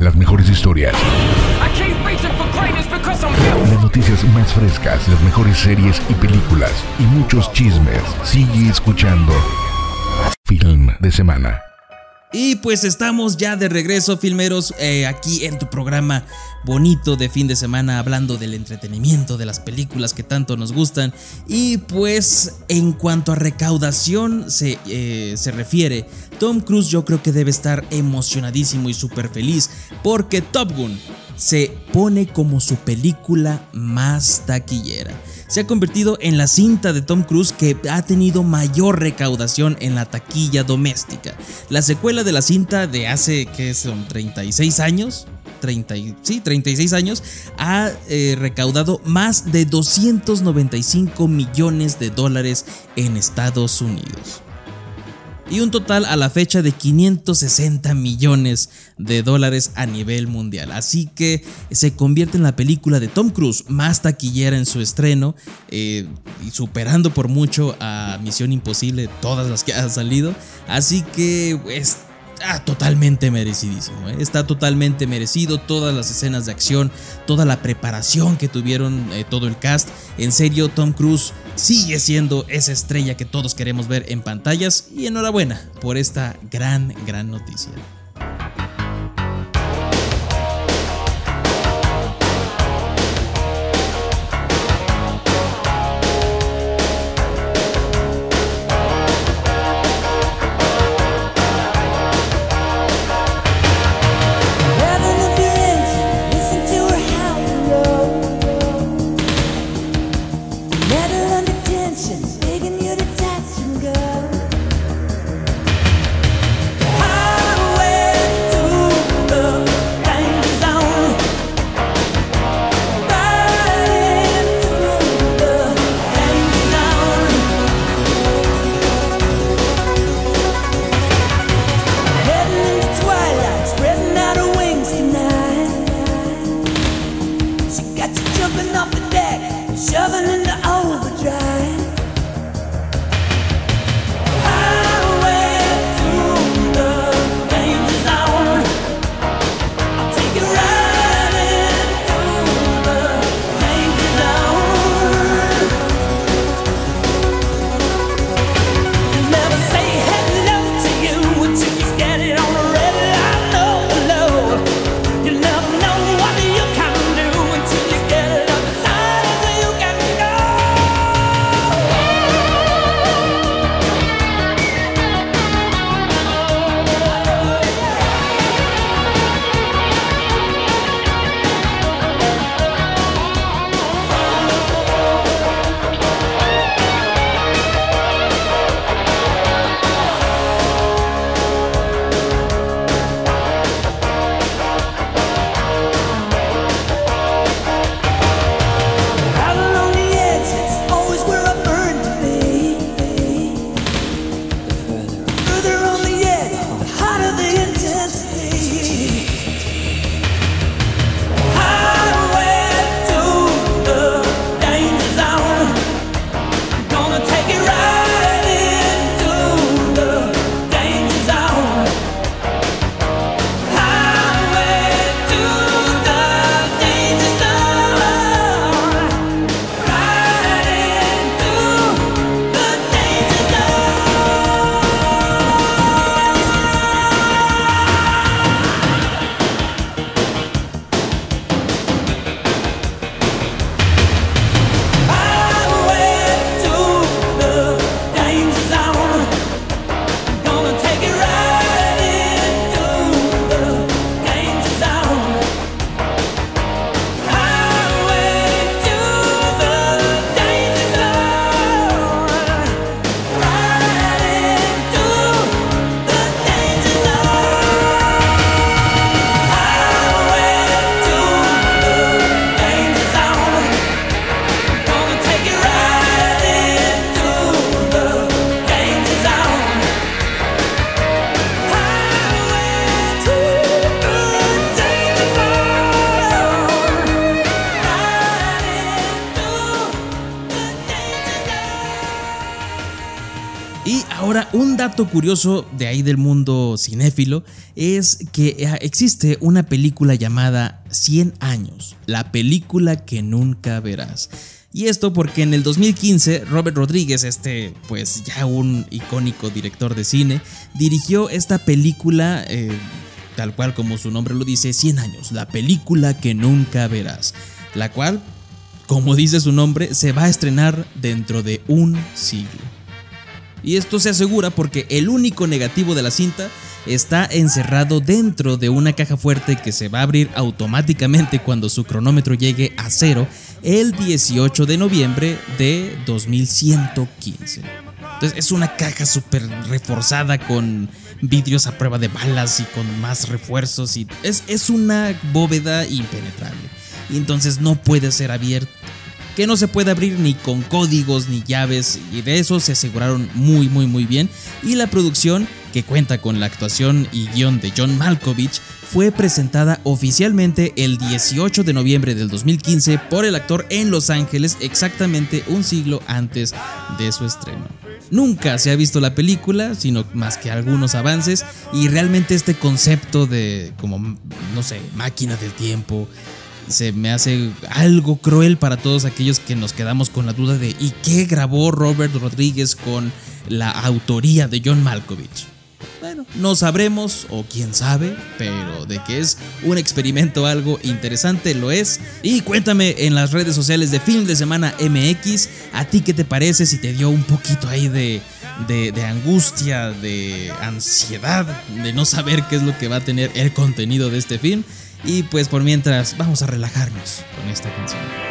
Las mejores historias. Las noticias más frescas, las mejores series y películas y muchos chismes. Sigue escuchando Film de Semana. Y pues estamos ya de regreso, filmeros, eh, aquí en tu programa bonito de fin de semana, hablando del entretenimiento, de las películas que tanto nos gustan. Y pues en cuanto a recaudación se, eh, se refiere, Tom Cruise yo creo que debe estar emocionadísimo y súper feliz porque Top Gun se pone como su película más taquillera se ha convertido en la cinta de Tom Cruise que ha tenido mayor recaudación en la taquilla doméstica. La secuela de la cinta de hace, ¿qué son? 36 años. 30, sí, 36 años, ha eh, recaudado más de 295 millones de dólares en Estados Unidos y un total a la fecha de 560 millones de dólares a nivel mundial. Así que se convierte en la película de Tom Cruise más taquillera en su estreno, eh, y superando por mucho a Misión Imposible, todas las que han salido. Así que pues, está totalmente merecidísimo. ¿eh? Está totalmente merecido. Todas las escenas de acción, toda la preparación que tuvieron eh, todo el cast. En serio, Tom Cruise sigue siendo esa estrella que todos queremos ver en pantallas. Y enhorabuena por esta gran, gran noticia. Ahora, un dato curioso de ahí del mundo cinéfilo es que eh, existe una película llamada 100 años, la película que nunca verás. Y esto porque en el 2015 Robert Rodríguez, este pues ya un icónico director de cine, dirigió esta película, eh, tal cual como su nombre lo dice, 100 años, la película que nunca verás, la cual, como dice su nombre, se va a estrenar dentro de un siglo. Y esto se asegura porque el único negativo de la cinta está encerrado dentro de una caja fuerte que se va a abrir automáticamente cuando su cronómetro llegue a cero el 18 de noviembre de 2115. Entonces es una caja súper reforzada con vidrios a prueba de balas y con más refuerzos y es, es una bóveda impenetrable. Y entonces no puede ser abierta que no se puede abrir ni con códigos ni llaves y de eso se aseguraron muy muy muy bien y la producción que cuenta con la actuación y guion de John Malkovich fue presentada oficialmente el 18 de noviembre del 2015 por el actor en Los Ángeles exactamente un siglo antes de su estreno. Nunca se ha visto la película, sino más que algunos avances, y realmente este concepto de como, no sé, máquina del tiempo, se me hace algo cruel para todos aquellos que nos quedamos con la duda de ¿y qué grabó Robert Rodríguez con la autoría de John Malkovich? Bueno, no sabremos o quién sabe, pero de que es un experimento algo interesante lo es. Y cuéntame en las redes sociales de Film de Semana MX, ¿a ti qué te parece si te dio un poquito ahí de, de, de angustia, de ansiedad, de no saber qué es lo que va a tener el contenido de este film? Y pues por mientras vamos a relajarnos con esta canción.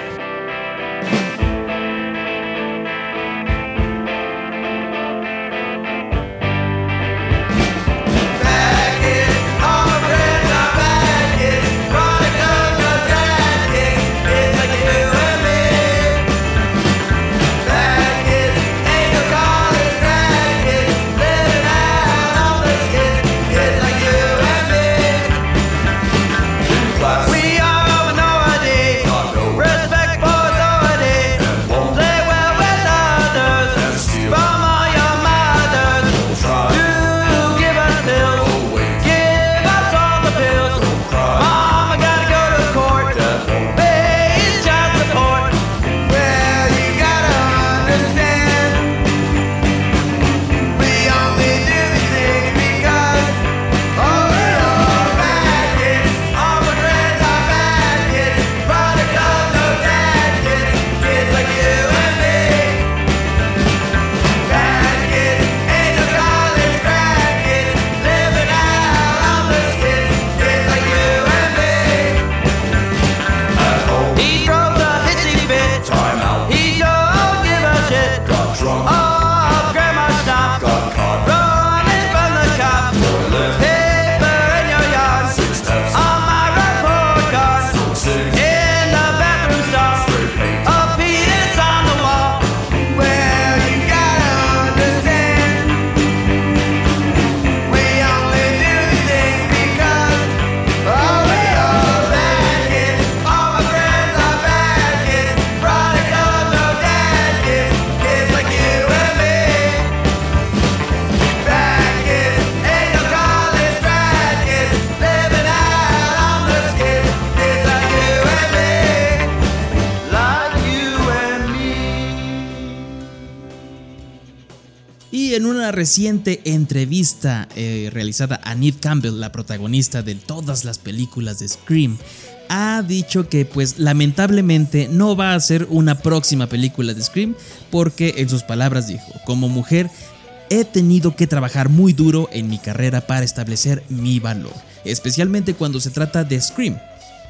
Reciente entrevista eh, realizada a Neve Campbell, la protagonista de todas las películas de Scream, ha dicho que pues lamentablemente no va a ser una próxima película de Scream porque en sus palabras dijo, como mujer he tenido que trabajar muy duro en mi carrera para establecer mi valor, especialmente cuando se trata de Scream.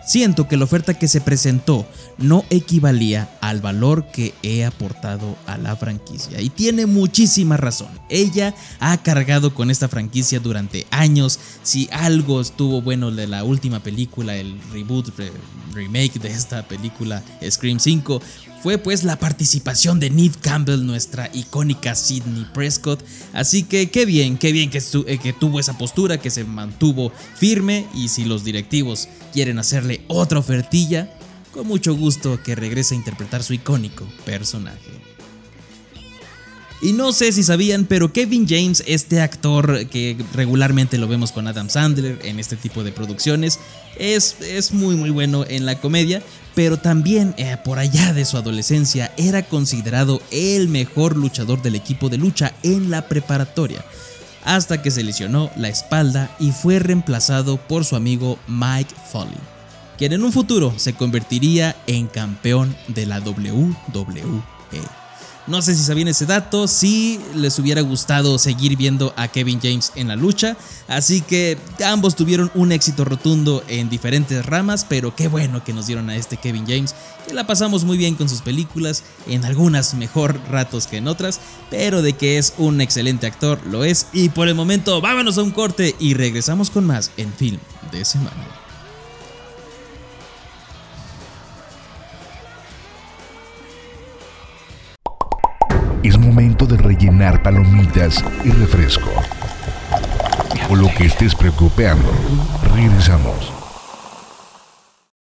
Siento que la oferta que se presentó no equivalía al valor que he aportado a la franquicia. Y tiene muchísima razón. Ella ha cargado con esta franquicia durante años. Si algo estuvo bueno de la última película, el reboot, re- remake de esta película Scream 5, fue pues la participación de Neve Campbell, nuestra icónica Sidney Prescott. Así que qué bien, qué bien que, eh, que tuvo esa postura, que se mantuvo firme y si los directivos quieren hacerle otra ofertilla, con mucho gusto que regrese a interpretar su icónico personaje. Y no sé si sabían, pero Kevin James, este actor que regularmente lo vemos con Adam Sandler en este tipo de producciones, es, es muy muy bueno en la comedia, pero también eh, por allá de su adolescencia era considerado el mejor luchador del equipo de lucha en la preparatoria, hasta que se lesionó la espalda y fue reemplazado por su amigo Mike Foley, quien en un futuro se convertiría en campeón de la WWE. No sé si sabían ese dato, si les hubiera gustado seguir viendo a Kevin James en la lucha, así que ambos tuvieron un éxito rotundo en diferentes ramas, pero qué bueno que nos dieron a este Kevin James, que la pasamos muy bien con sus películas, en algunas mejor ratos que en otras, pero de que es un excelente actor, lo es, y por el momento vámonos a un corte y regresamos con más en Film de Semana. Es momento de rellenar palomitas y refresco. O lo que estés preocupando. Regresamos.